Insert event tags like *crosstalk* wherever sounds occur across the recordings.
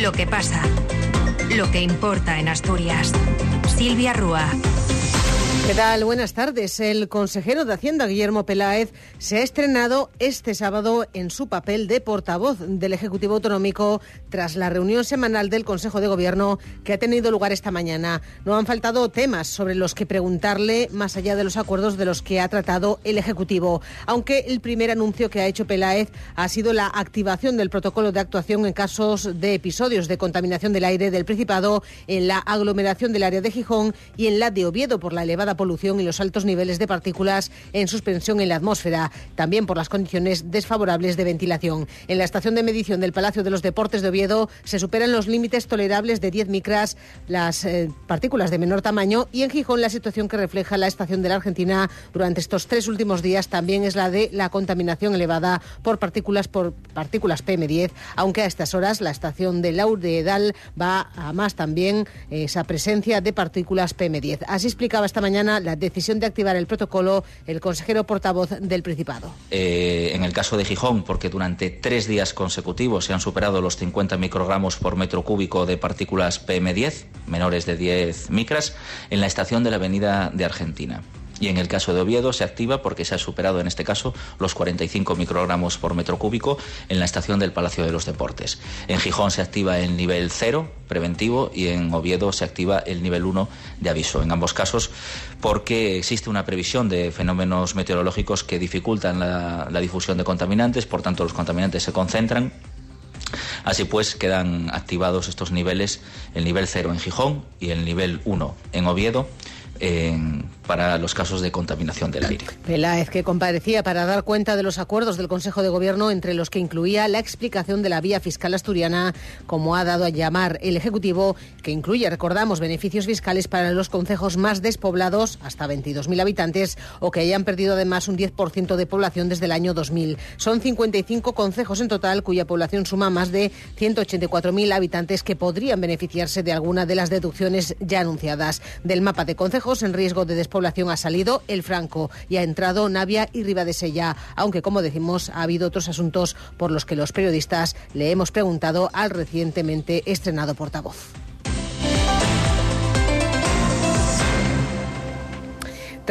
Lo que pasa, lo que importa en Asturias. Silvia Rúa. ¿Qué tal? Buenas tardes. El consejero de Hacienda, Guillermo Peláez, se ha estrenado este sábado en su papel de portavoz del Ejecutivo Autonómico tras la reunión semanal del Consejo de Gobierno que ha tenido lugar esta mañana. No han faltado temas sobre los que preguntarle más allá de los acuerdos de los que ha tratado el Ejecutivo, aunque el primer anuncio que ha hecho Peláez ha sido la activación del protocolo de actuación en casos de episodios de contaminación del aire del Principado en la aglomeración del área de Gijón y en la de Oviedo por la elevada polución y los altos niveles de partículas en suspensión en la atmósfera, también por las condiciones desfavorables de ventilación. En la estación de medición del Palacio de los Deportes de Oviedo se superan los límites tolerables de 10 micras las eh, partículas de menor tamaño y en Gijón la situación que refleja la estación de la Argentina durante estos tres últimos días también es la de la contaminación elevada por partículas por partículas PM10, aunque a estas horas la estación de Lauredal va a más también esa presencia de partículas PM10. Así explicaba esta mañana la decisión de activar el protocolo el consejero portavoz del Principado. Eh, en el caso de Gijón, porque durante tres días consecutivos se han superado los 50 microgramos por metro cúbico de partículas PM10, menores de 10 micras, en la estación de la Avenida de Argentina y en el caso de Oviedo se activa porque se ha superado en este caso los 45 microgramos por metro cúbico en la estación del Palacio de los Deportes. En Gijón se activa el nivel 0 preventivo y en Oviedo se activa el nivel 1 de aviso. En ambos casos porque existe una previsión de fenómenos meteorológicos que dificultan la, difusión de contaminantes, por tanto los contaminantes se concentran Así pues, quedan activados estos niveles, el nivel 0 en Gijón y el nivel 1 en Oviedo, para los casos de contaminación del aire. Peláez, que comparecía para dar cuenta de los acuerdos del Consejo de Gobierno, entre los que incluía la explicación de la vía fiscal asturiana, como ha dado a llamar el Ejecutivo, que incluye, recordamos, beneficios fiscales para los concejos más despoblados, hasta 22.000 habitantes, o que hayan perdido además un 10% de población desde el año 2000. Son 55 concejos en total, cuya población suma más de 184.000 habitantes que podrían beneficiarse de alguna de las deducciones ya anunciadas. Del mapa de concejos en riesgo de despoblación ha salido el Franco y ha entrado Navia y Ribadesella, aunque como decimos ha habido otros asuntos por los que los periodistas le hemos preguntado al recientemente estrenado portavoz.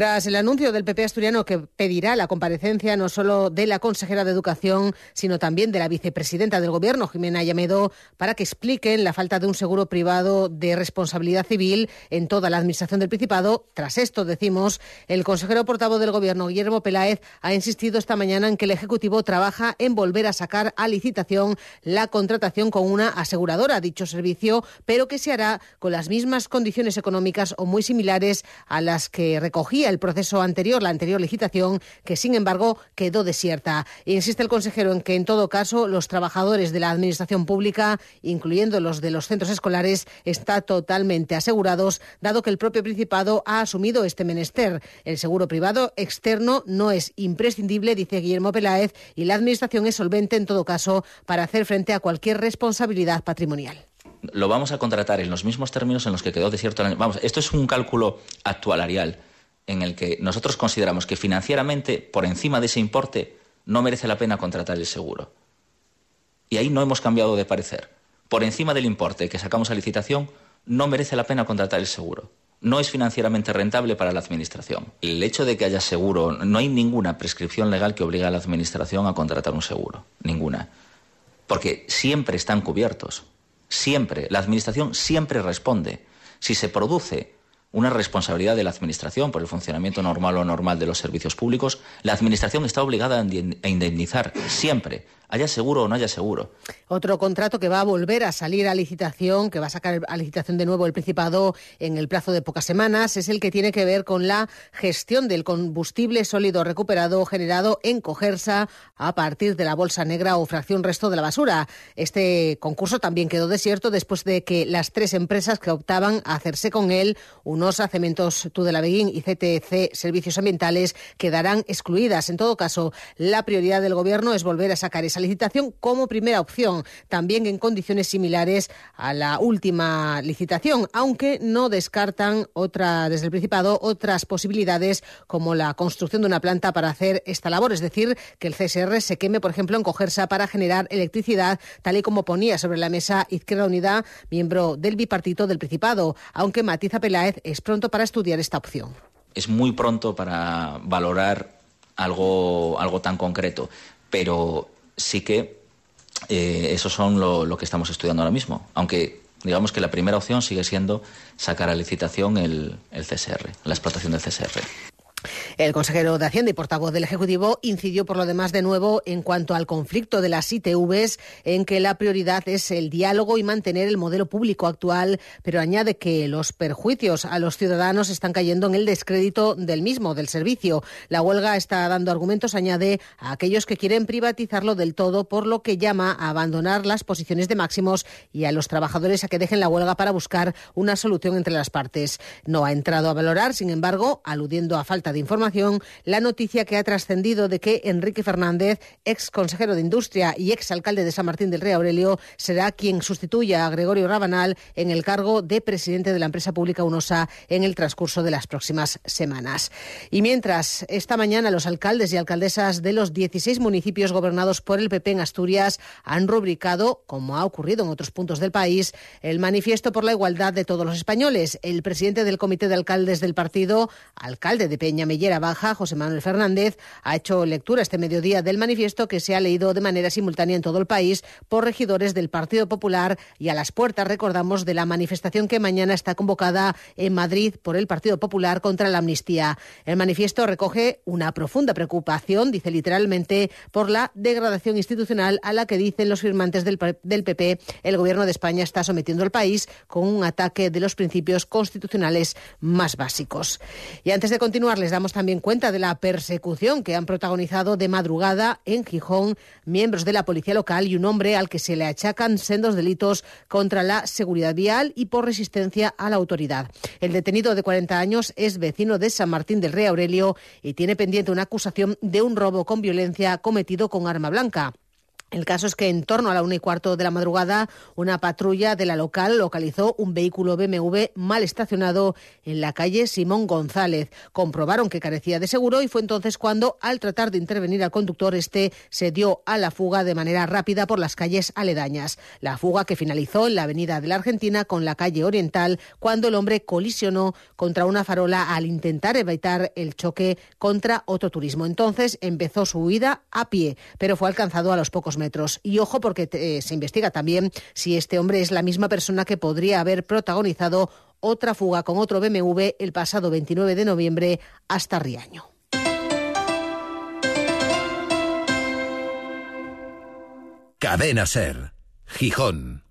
Tras el anuncio del PP asturiano que pedirá la comparecencia no solo de la consejera de Educación, sino también de la vicepresidenta del Gobierno, Jimena Llamedo, para que expliquen la falta de un seguro privado de responsabilidad civil en toda la Administración del Principado. Tras esto, decimos, el consejero portavoz del Gobierno, Guillermo Peláez, ha insistido esta mañana en que el Ejecutivo trabaja en volver a sacar a licitación la contratación con una aseguradora, dicho servicio, pero que se hará con las mismas condiciones económicas o muy similares a las que recogía el proceso anterior, la anterior licitación, que sin embargo quedó desierta. Insiste el consejero en que en todo caso los trabajadores de la administración pública, incluyendo los de los centros escolares, están totalmente asegurados, dado que el propio Principado ha asumido este menester. El seguro privado externo no es imprescindible, dice Guillermo Peláez, y la administración es solvente en todo caso para hacer frente a cualquier responsabilidad patrimonial lo vamos a contratar en los mismos términos en los que quedó desierto. Vamos, esto es un cálculo actualarial en el que nosotros consideramos que financieramente, por encima de ese importe, no merece la pena contratar el seguro. Y ahí no hemos cambiado de parecer. Por encima del importe que sacamos a licitación, no merece la pena contratar el seguro. No es financieramente rentable para la Administración. El hecho de que haya seguro, no hay ninguna prescripción legal que obligue a la Administración a contratar un seguro. Ninguna. Porque siempre están cubiertos. Siempre. La Administración siempre responde. Si se produce una responsabilidad de la Administración por el funcionamiento normal o normal de los servicios públicos, la Administración está obligada a indemnizar siempre haya seguro o no haya seguro. Otro contrato que va a volver a salir a licitación, que va a sacar a licitación de nuevo el Principado en el plazo de pocas semanas, es el que tiene que ver con la gestión del combustible sólido recuperado generado en Cogersa a partir de la bolsa negra o fracción resto de la basura. Este concurso también quedó desierto después de que las tres empresas que optaban a hacerse con él, UNOSA, Cementos Tudelabeguín y CTC Servicios Ambientales, quedarán excluidas. En todo caso, la prioridad del Gobierno es volver a sacar esa licitación como primera opción, también en condiciones similares a la última licitación, aunque no descartan otra, desde el Principado otras posibilidades como la construcción de una planta para hacer esta labor, es decir, que el CSR se queme, por ejemplo, en Cogersa para generar electricidad, tal y como ponía sobre la mesa Izquierda Unida, miembro del bipartito del Principado, aunque matiza Peláez es pronto para estudiar esta opción. Es muy pronto para valorar algo, algo tan concreto, pero sí que eh, eso son lo, que estamos estudiando ahora mismo, aunque digamos que la primera opción sigue siendo sacar a licitación el, el CSR, la explotación del CSR. El consejero de Hacienda y portavoz del Ejecutivo incidió por lo demás de nuevo en cuanto al conflicto de las ITVs, en que la prioridad es el diálogo y mantener el modelo público actual, pero añade que los perjuicios a los ciudadanos están cayendo en el descrédito del mismo, del servicio. La huelga está dando argumentos, añade, a aquellos que quieren privatizarlo del todo, por lo que llama a abandonar las posiciones de máximos y a los trabajadores a que dejen la huelga para buscar una solución entre las partes. No ha entrado a valorar, sin embargo, aludiendo a falta de información, la noticia que ha trascendido de que Enrique Fernández, ex consejero de Industria y ex alcalde de San Martín del Rey Aurelio, será quien sustituya a Gregorio Rabanal en el cargo de presidente de la empresa pública UNOSA en el transcurso de las próximas semanas. Y mientras esta mañana los alcaldes y alcaldesas de los 16 municipios gobernados por el PP en Asturias han rubricado, como ha ocurrido en otros puntos del país, el manifiesto por la igualdad de todos los españoles. El presidente del comité de alcaldes del partido, alcalde de Peña Mellera Baja, José Manuel Fernández, ha hecho lectura este mediodía del manifiesto que se ha leído de manera simultánea en todo el país por regidores del Partido Popular y a las puertas, recordamos, de la manifestación que mañana está convocada en Madrid por el Partido Popular contra la amnistía. El manifiesto recoge una profunda preocupación, dice literalmente, por la degradación institucional a la que dicen los firmantes del, del PP el Gobierno de España está sometiendo al país con un ataque de los principios constitucionales más básicos. Y antes de continuar, les damos también cuenta de la persecución que han protagonizado de madrugada en Gijón miembros de la policía local y un hombre al que se le achacan sendos delitos contra la seguridad vial y por resistencia a la autoridad. El detenido de 40 años es vecino de San Martín del Rey Aurelio y tiene pendiente una acusación de un robo con violencia cometido con arma blanca. El caso es que en torno a la una y cuarto de la madrugada, una patrulla de la local localizó un vehículo BMW mal estacionado en la calle Simón González. Comprobaron que carecía de seguro y fue entonces cuando, al tratar de intervenir al conductor, este se dio a la fuga de manera rápida por las calles aledañas. La fuga que finalizó en la avenida de la Argentina con la calle Oriental cuando el hombre colisionó contra una farola al intentar evitar el choque contra otro turismo. Entonces empezó su huida a pie, pero fue alcanzado a los pocos Y ojo porque eh, se investiga también si este hombre es la misma persona que podría haber protagonizado otra fuga con otro BMW el pasado 29 de noviembre hasta Riaño. Cadena Ser, Gijón.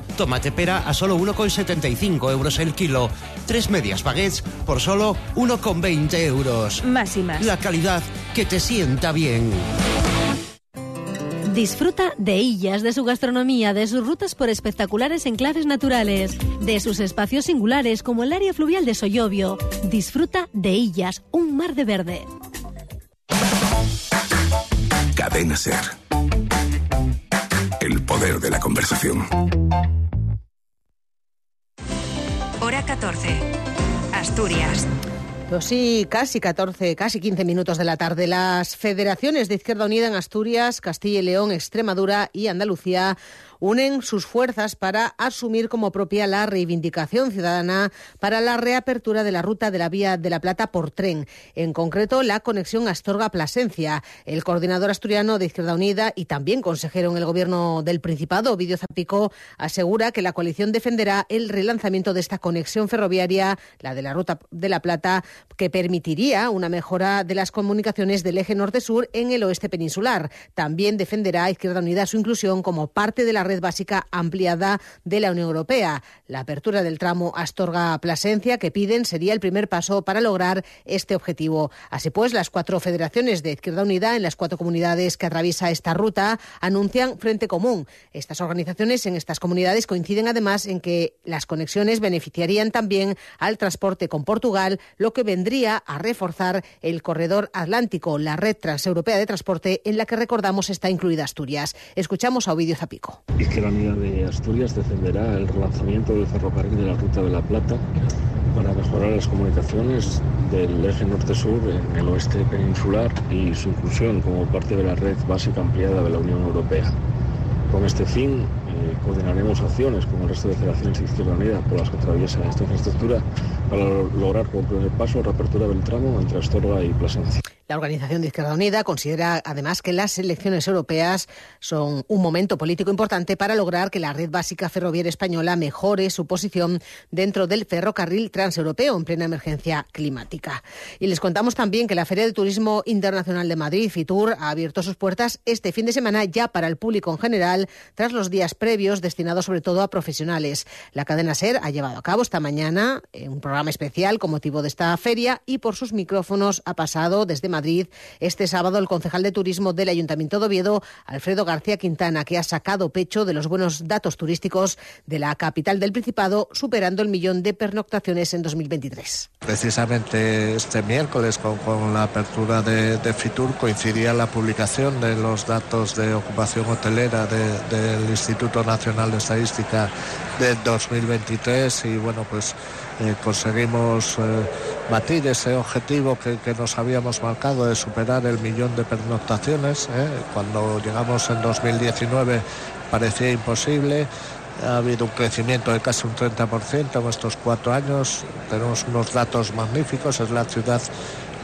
Tomate pera a solo 1,75 euros el kilo. Tres medias baguettes por solo 1,20 euros. Más y más. La calidad que te sienta bien. Disfruta de Illas, de su gastronomía, de sus rutas por espectaculares enclaves naturales, de sus espacios singulares como el área fluvial de Soyobio. Disfruta de Illas, un mar de verde. Cadena Ser el poder de la conversación. 14. Asturias. Pues sí, casi 14, casi 15 minutos de la tarde. Las federaciones de Izquierda Unida en Asturias, Castilla y León, Extremadura y Andalucía unen sus fuerzas para asumir como propia la reivindicación ciudadana para la reapertura de la ruta de la Vía de la Plata por tren, en concreto la conexión Astorga-Plasencia. El coordinador asturiano de Izquierda Unida y también consejero en el gobierno del Principado, Ovidio Zapico, asegura que la coalición defenderá el relanzamiento de esta conexión ferroviaria, la de la ruta de la Plata, que permitiría una mejora de las comunicaciones del eje norte-sur en el oeste peninsular. También defenderá Izquierda Unida su inclusión como parte de la red básica ampliada de la Unión Europea. La apertura del tramo Astorga-Plasencia que piden sería el primer paso para lograr este objetivo. Así pues, las cuatro federaciones de Izquierda Unida en las cuatro comunidades que atraviesa esta ruta anuncian frente común. Estas organizaciones en estas comunidades coinciden además en que las conexiones beneficiarían también al transporte con Portugal, lo que vendría a reforzar el corredor atlántico, la red transeuropea de transporte en la que recordamos está incluida Asturias. Escuchamos a Ovidio Zapico. Izquierda Unida de Asturias defenderá el relanzamiento del ferrocarril de la Ruta de la Plata para mejorar las comunicaciones del eje norte-sur en el oeste peninsular y su inclusión como parte de la red básica ampliada de la Unión Europea. Con este fin, eh, coordinaremos acciones con el resto de federaciones de Izquierda Unida por las que atraviesa esta infraestructura para lograr como primer paso la reapertura del tramo entre Astorga y Plasencia. La Organización de Izquierda Unida considera además que las elecciones europeas son un momento político importante para lograr que la red básica ferroviaria española mejore su posición dentro del ferrocarril transeuropeo en plena emergencia climática. Y les contamos también que la Feria de Turismo Internacional de Madrid, FITUR, ha abierto sus puertas este fin de semana ya para el público en general, tras los días previos destinados sobre todo a profesionales. La cadena SER ha llevado a cabo esta mañana eh, un programa especial con motivo de esta feria y por sus micrófonos ha pasado desde Madrid este sábado el concejal de turismo del Ayuntamiento de Oviedo, Alfredo García Quintana, que ha sacado pecho de los buenos datos turísticos de la capital del Principado, superando el millón de pernoctaciones en 2023. Precisamente este miércoles, con, la apertura de, Fitur, coincidía la publicación de los datos de ocupación hotelera del Instituto Nacional de Estadística de 2023 y bueno, pues eh, conseguimos eh, batir ese objetivo que, nos habíamos marcado de superar el millón de pernoctaciones. Eh. Cuando llegamos en 2019 parecía imposible. Ha habido un crecimiento de casi un 30% en estos cuatro años. Tenemos unos datos magníficos. Es la ciudad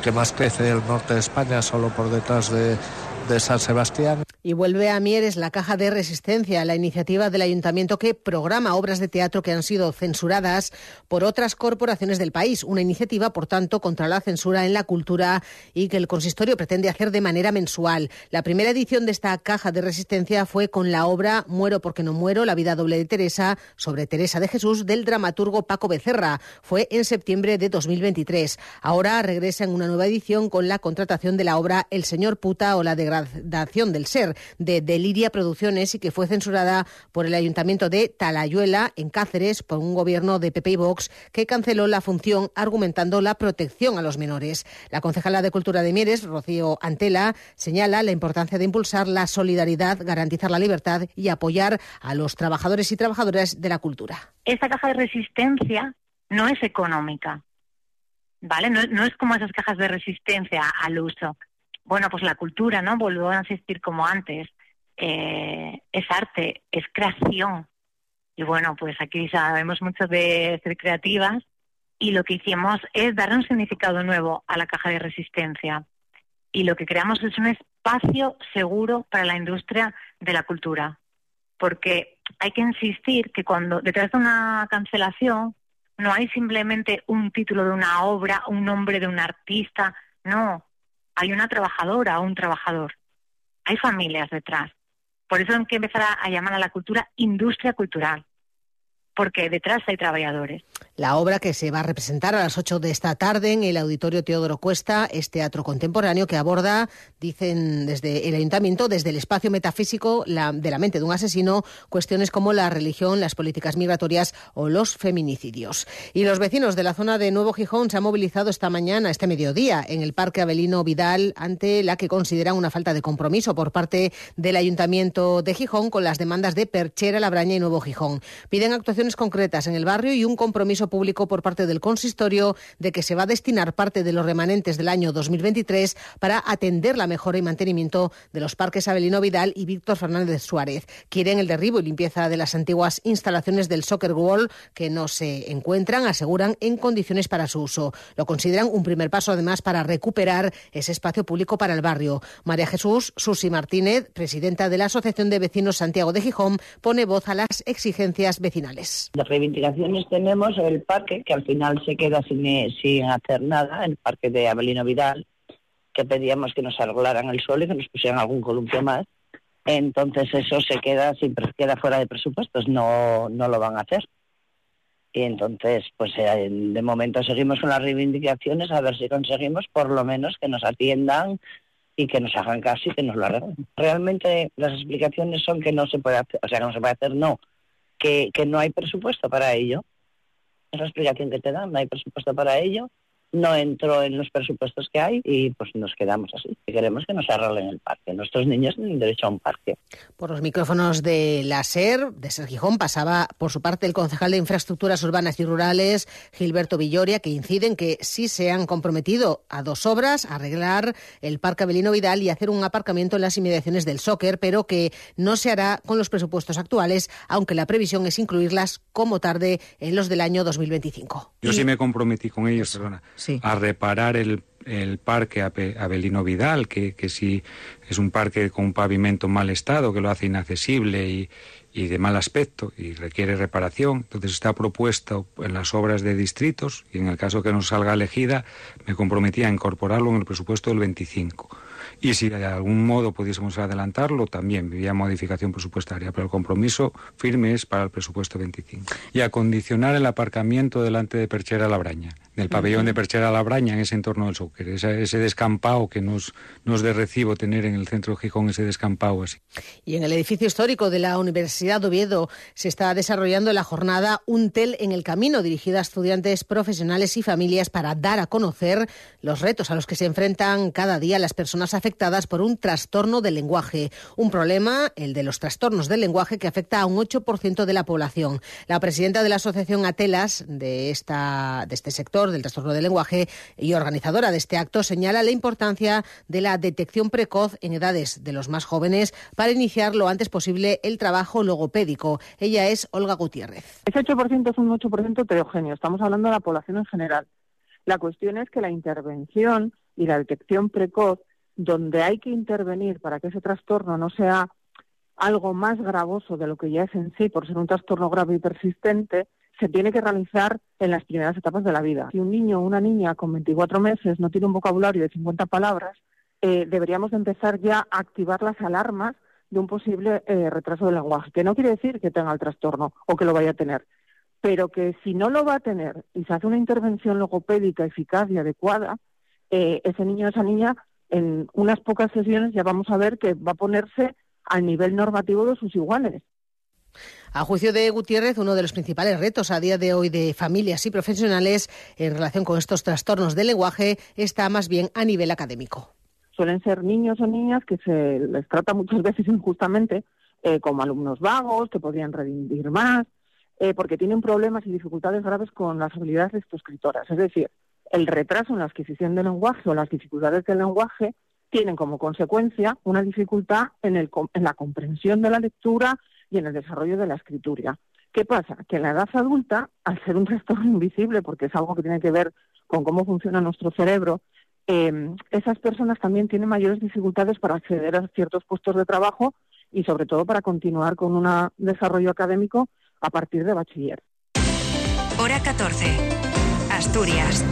que más crece del norte de España, solo por detrás de, de San Sebastián. Y vuelve a Mieres la caja de resistencia, la iniciativa del ayuntamiento que programa obras de teatro que han sido censuradas por otras corporaciones del país. Una iniciativa, por tanto, contra la censura en la cultura y que el consistorio pretende hacer de manera mensual. La primera edición de esta caja de resistencia fue con la obra Muero porque no muero, la vida doble de Teresa, sobre Teresa de Jesús, del dramaturgo Paco Becerra. Fue en septiembre de 2023. Ahora regresa en una nueva edición con la contratación de la obra El señor puta o la del ser de Deliria Producciones y que fue censurada por el Ayuntamiento de Talayuela, en Cáceres, por un gobierno de PP y Vox que canceló la función argumentando la protección a los menores. La concejala de Cultura de Mieres, Rocío Antela, señala la importancia de impulsar la solidaridad, garantizar la libertad y apoyar a los trabajadores y trabajadoras de la cultura. Esta caja de resistencia no es económica, ¿vale? No, es como esas cajas de resistencia al uso bueno, pues la cultura, ¿no? Volvió a insistir como antes. Eh, es arte, es creación. Y bueno, pues aquí sabemos mucho de ser creativas y lo que hicimos es dar un significado nuevo a la caja de resistencia. Y lo que creamos es un espacio seguro para la industria de la cultura. Porque hay que insistir que cuando detrás de una cancelación no hay simplemente un título de una obra, un nombre de un artista, no, hay una trabajadora o un trabajador. Hay familias detrás. Por eso hay que empezar a, llamar a la cultura industria cultural porque detrás hay trabajadores. La obra que se va a representar a las 8 de esta tarde en el Auditorio Teodoro Cuesta es teatro contemporáneo que aborda, dicen desde el Ayuntamiento, desde el espacio metafísico de la mente de un asesino, cuestiones como la religión, las políticas migratorias o los feminicidios. Y los vecinos de la zona de Nuevo Gijón se han movilizado esta mañana, este mediodía, en el Parque Avelino Vidal ante la que consideran una falta de compromiso por parte del Ayuntamiento de Gijón con las demandas de Perchera, Labraña y Nuevo Gijón. Piden actuaciones concretas en el barrio y un compromiso público por parte del consistorio de que se va a destinar parte de los remanentes del año 2023 para atender la mejora y mantenimiento de los parques Abelino Vidal y Víctor Fernández Suárez. Quieren el derribo y limpieza de las antiguas instalaciones del Soccer Wall que no se encuentran, aseguran, en condiciones para su uso. Lo consideran un primer paso además para recuperar ese espacio público para el barrio. María Jesús Susi Martínez, presidenta de la Asociación de Vecinos Santiago de Gijón, pone voz a las exigencias vecinales. Las reivindicaciones tenemos el parque, que al final se queda sin, sin hacer nada, el parque de Abelino Vidal, que pedíamos que nos arreglaran el suelo y que nos pusieran algún columpio más. Entonces eso se queda, siempre queda fuera de presupuestos, no, no lo van a hacer. Y entonces, pues eh, de momento seguimos con las reivindicaciones a ver si conseguimos por lo menos que nos atiendan y que nos hagan caso y que nos lo arreglen. Realmente las explicaciones son que no se puede hacer, o sea, que no se puede hacer, no, que, que no hay presupuesto para ello. Es la explicación que te dan, no hay presupuesto para ello no entró en los presupuestos que hay y pues nos quedamos así. Queremos que nos arreglen el parque. Nuestros niños tienen derecho a un parque. Por los micrófonos de la SER, de Ser Gijón, pasaba por su parte el concejal de Infraestructuras Urbanas y Rurales, Gilberto Villoria, que incide en que sí se han comprometido a dos obras, arreglar el Parque Abelino Vidal y hacer un aparcamiento en las inmediaciones del Soccer, pero que no se hará con los presupuestos actuales, aunque la previsión es incluirlas como tarde en los del año 2025. Yo sí me comprometí con ellos, perdona a reparar el, el parque Abelino Vidal, que, que sí es un parque con un pavimento mal estado, que lo hace inaccesible y, y de mal aspecto y requiere reparación. Entonces está propuesto en las obras de distritos y en el caso que nos salga elegida me comprometí a incorporarlo en el presupuesto del 25 y si de algún modo pudiésemos adelantarlo, también vía modificación presupuestaria, pero el compromiso firme es para el presupuesto 25. Y acondicionar el aparcamiento delante de Perchera Labraña, del pabellón de Perchera Labraña en ese entorno del Sóquer, ese, ese descampado que nos, nos de recibo tener en el centro de Gijón, ese descampado así. Y en el edificio histórico de la Universidad de Oviedo se está desarrollando la jornada Un TEL en el Camino, dirigida a estudiantes profesionales y familias para dar a conocer los retos a los que se enfrentan cada día las personas afectadas afectadas por un trastorno del lenguaje. Un problema, el de los trastornos del lenguaje, que afecta a un 8% de la población. La presidenta de la Asociación Atelas de, esta, de este sector, del trastorno del lenguaje, y organizadora de este acto, señala la importancia de la detección precoz en edades de los más jóvenes para iniciar lo antes posible el trabajo logopédico. Ella es Olga Gutiérrez. Ese 8% es un 8% heterogéneo. Estamos hablando de la población en general. La cuestión es que la intervención y la detección precoz donde hay que intervenir para que ese trastorno no sea algo más gravoso de lo que ya es en sí, por ser un trastorno grave y persistente, se tiene que realizar en las primeras etapas de la vida. Si un niño o una niña con 24 meses no tiene un vocabulario de 50 palabras, eh, deberíamos empezar ya a activar las alarmas de un posible eh, retraso del lenguaje, que no quiere decir que tenga el trastorno o que lo vaya a tener, pero que si no lo va a tener y se hace una intervención logopédica eficaz y adecuada, eh, ese niño o esa niña en unas pocas sesiones ya vamos a ver que va a ponerse al nivel normativo de sus iguales. A juicio de Gutiérrez, uno de los principales retos a día de hoy de familias y profesionales en relación con estos trastornos del lenguaje está más bien a nivel académico. Suelen ser niños o niñas que se les trata muchas *laughs* veces injustamente eh, como alumnos vagos, que podrían rendir más, eh, porque tienen problemas y dificultades graves con las habilidades de escritoras. Es decir, el retraso en la adquisición del lenguaje o las dificultades del lenguaje tienen como consecuencia una dificultad en, el, en la comprensión de la lectura y en el desarrollo de la escritura. ¿Qué pasa? Que en la edad adulta, al ser un trastorno *laughs* invisible, porque es algo que tiene que ver con cómo funciona nuestro cerebro, eh, esas personas también tienen mayores dificultades para acceder a ciertos puestos de trabajo y sobre todo para continuar con un desarrollo académico a partir de bachiller. Hora 14. Asturias.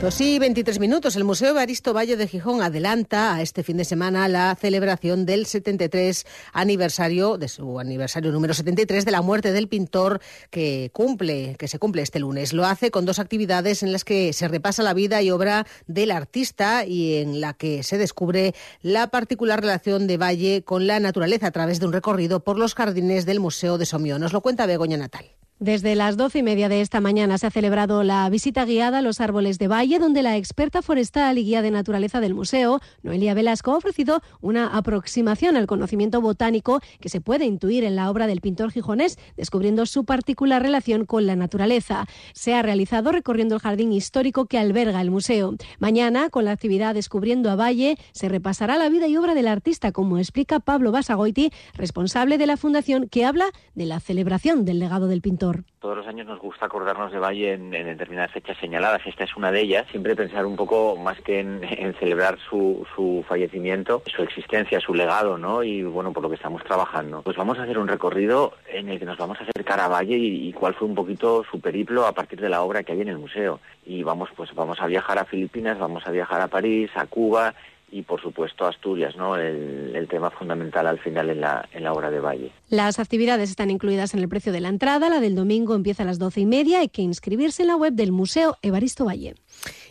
Pues sí, 23 minutos. El Museo Evaristo Valle de Gijón adelanta a este fin de semana la celebración del 73 aniversario, de su aniversario número 73 de la muerte del pintor que cumple, que se cumple este lunes. Lo hace con dos actividades en las que se repasa la vida y obra del artista y en la que se descubre la particular relación de Valle con la naturaleza a través de un recorrido por los jardines del Museo de Somió. Nos lo cuenta Begoña Natal. Desde las doce y media de esta mañana se ha celebrado la visita guiada a los árboles de valle, donde la experta forestal y guía de naturaleza del museo, Noelia Velasco, ha ofrecido una aproximación al conocimiento botánico que se puede intuir en la obra del pintor gijonés, descubriendo su particular relación con la naturaleza. Se ha realizado recorriendo el jardín histórico que alberga el museo. Mañana, con la actividad Descubriendo a Valle, se repasará la vida y obra del artista, como explica Pablo Basagoiti, responsable de la fundación que habla de la celebración del legado del pintor. Todos los años nos gusta acordarnos de Valle en, determinadas fechas señaladas. Esta es una de ellas. Siempre pensar un poco más que en, *laughs* celebrar su, fallecimiento, su existencia, su legado, ¿no? Y bueno, por lo que estamos trabajando. Pues vamos a hacer un recorrido en el que nos vamos a acercar a Valle y, y cuál fue un poquito su periplo a partir de la obra que hay en el museo. Y vamos, pues vamos a viajar a Filipinas, vamos a viajar a París, a Cuba y por supuesto Asturias, ¿no? El, tema fundamental al final en la, en la obra de Valle. Las actividades están incluidas en el precio de la entrada. La del domingo empieza a las doce y media. Hay que inscribirse en la web del Museo Evaristo Valle.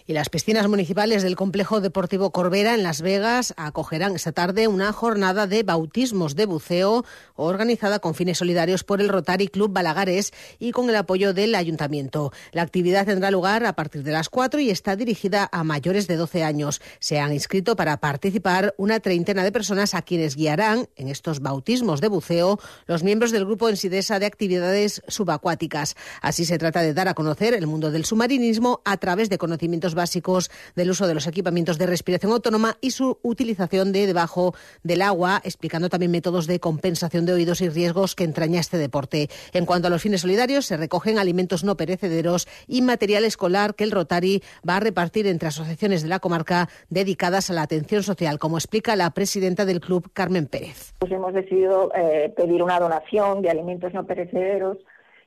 Y las piscinas municipales del Complejo Deportivo Corbera en Las Vegas acogerán esta tarde una jornada de bautismos de buceo organizada con fines solidarios por el Rotary Club Balagares y con el apoyo del Ayuntamiento. La actividad tendrá lugar a partir de las 4 y está dirigida a mayores de 12 años. Se han inscrito para participar una treintena de personas a quienes guiarán en estos bautismos de buceo los miembros del grupo Ensidesa de actividades subacuáticas. Así se trata de dar a conocer el mundo del submarinismo a través de conocimientos básicos del uso de los equipamientos de respiración autónoma y su utilización de debajo del agua, explicando también métodos de compensación de oídos y riesgos que entraña este deporte. En cuanto a los fines solidarios, se recogen alimentos no perecederos y material escolar que el Rotary va a repartir entre asociaciones de la comarca dedicadas a la atención social, como explica la presidenta del club, Carmen Pérez. Pues hemos decidido eh, pedir una donación de alimentos no perecederos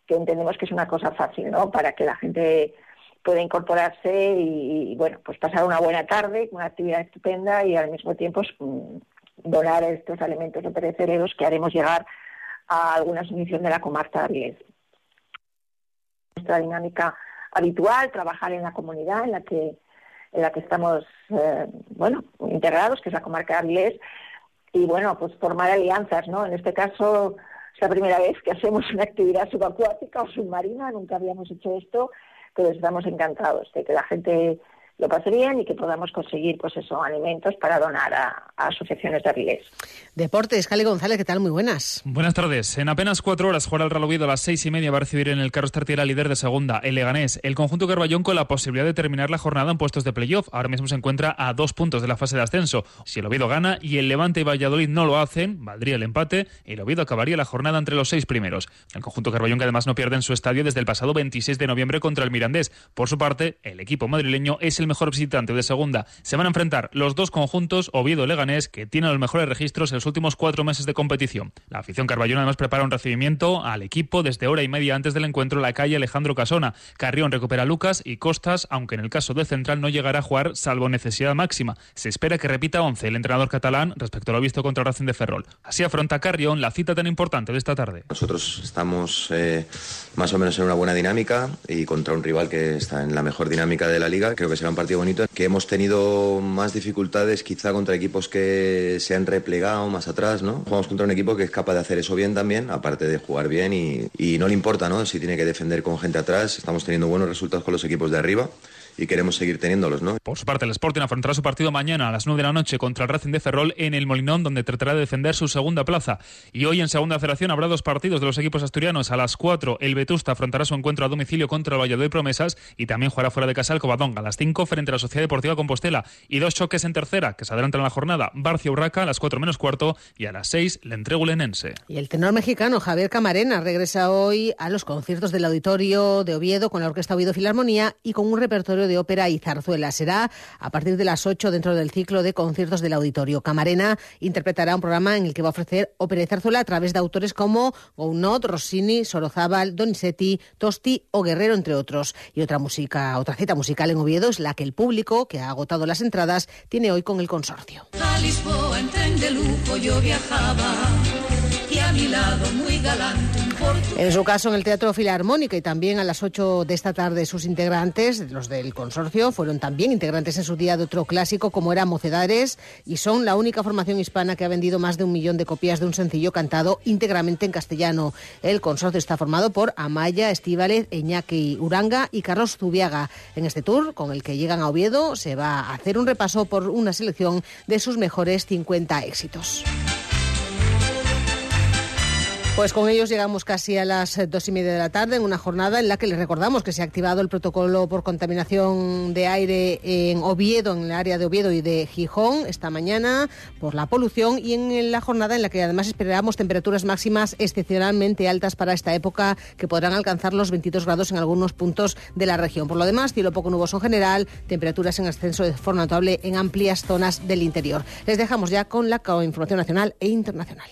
que entendemos que es una cosa fácil, ¿no? Para que la gente puede incorporarse y, bueno, pues pasar una buena tarde, una actividad estupenda y al mismo tiempo mm, donar estos alimentos no perecederos que haremos llegar a alguna asociación de la comarca de Nuestra dinámica habitual, trabajar en la comunidad en la que en la que estamos eh, bueno integrados, que es la comarca de Avilés, y bueno, pues formar alianzas, ¿no? En este caso es la primera vez que hacemos una actividad subacuática o submarina, nunca habíamos hecho esto pero estamos encantados de que la gente lo pase bien y que podamos conseguir, pues eso, alimentos para donar a, asociaciones de Avilés. Deportes, Cali González, ¿qué tal? Muy buenas. Buenas tardes. En apenas cuatro horas jugará el Real Oviedo a las seis y media va a recibir en el Carlos Tartiera líder de segunda, el Leganés. El conjunto Carballón con la posibilidad de terminar la jornada en puestos de playoff. Ahora mismo se encuentra a dos puntos de la fase de ascenso. Si el Oviedo gana y el Levante y Valladolid no lo hacen, valdría el empate y el Oviedo acabaría la jornada entre los seis primeros. El conjunto Carballón que además no pierde en su estadio desde el pasado 26 de noviembre contra el Mirandés. Por su parte, el equipo madrileño es el mejor visitante de segunda. Se van a enfrentar los dos conjuntos Oviedo-Leganés que tienen los mejores registros en los últimos cuatro meses de competición. La afición Carballón además prepara un recibimiento al equipo desde hora y media antes del encuentro en la calle Alejandro Casona. Carrión recupera a Lucas y Costas, aunque en el caso del central no llegará a jugar salvo necesidad máxima. Se espera que repita 11 el entrenador catalán respecto a lo visto contra Racing de Ferrol. Así afronta Carrión la cita tan importante de esta tarde. Nosotros estamos eh, más o menos en una buena dinámica y contra un rival que está en la mejor dinámica de la liga. Creo que será un partido bonito que hemos tenido más dificultades quizá contra equipos que se han replegado más atrás, ¿no? Jugamos contra un equipo que es capaz de hacer eso bien también, aparte de jugar bien y, no le importa, ¿no? Si tiene que defender con gente atrás, estamos teniendo buenos resultados con los equipos de arriba y queremos seguir teniéndolos, ¿no? Por su parte, el Sporting afrontará su partido mañana a las 9 de la noche contra el Racing de Ferrol en el Molinón, donde tratará de defender su segunda plaza. Y hoy en segunda federación habrá dos partidos de los equipos asturianos. A las 4 el Vetusta afrontará su encuentro a domicilio contra el Valladolid Promesas y también jugará fuera de casa el Covadonga. A las 5 frente a la Sociedad Deportiva Compostela. Y dos choques en tercera que se adelantan en la jornada. Barcia Urraca a las 4 menos cuarto y a las 6 le entrego Lenense. Y el tenor mexicano Javier Camarena regresa hoy a los conciertos del Auditorio de Oviedo con la Orquesta Oviedo Filarmonía y con un repertorio de ópera y zarzuela Será a partir de las 8 dentro del ciclo de conciertos del Auditorio. Camarena interpretará un programa en el que va a ofrecer ópera y zarzuela a través de autores como Gounod, Rossini, Sorozábal, Donizetti, Tosti o Guerrero, entre otros. Y otra música, otra cita musical en Oviedo es la que el público, que ha agotado las entradas, tiene hoy con el consorcio. yo viajaba y a mi lado muy galante en su caso, en el Teatro Filarmónica y también a las 8 de esta tarde, sus integrantes, los del consorcio, fueron también integrantes en su día de otro clásico como era Mocedades y son la única formación hispana que ha vendido más de un millón de copias de un sencillo cantado íntegramente en castellano. El consorcio está formado por Amaya, Estíbales, Eñaki Uranga y Carlos Zubiaga. En este tour, con el que llegan a Oviedo, se va a hacer un repaso por una selección de sus mejores 50 éxitos. Pues con ellos llegamos casi a las dos y media de la tarde en una jornada en la que les recordamos que se ha activado el protocolo por contaminación de aire en Oviedo, en el área de Oviedo y de Gijón esta mañana por la polución y en la jornada en la que además esperamos temperaturas máximas excepcionalmente altas para esta época que podrán alcanzar los 22 grados en algunos puntos de la región. Por lo demás, cielo poco nuboso en general, temperaturas en ascenso de forma notable en amplias zonas del interior. Les dejamos ya con la información nacional e internacional.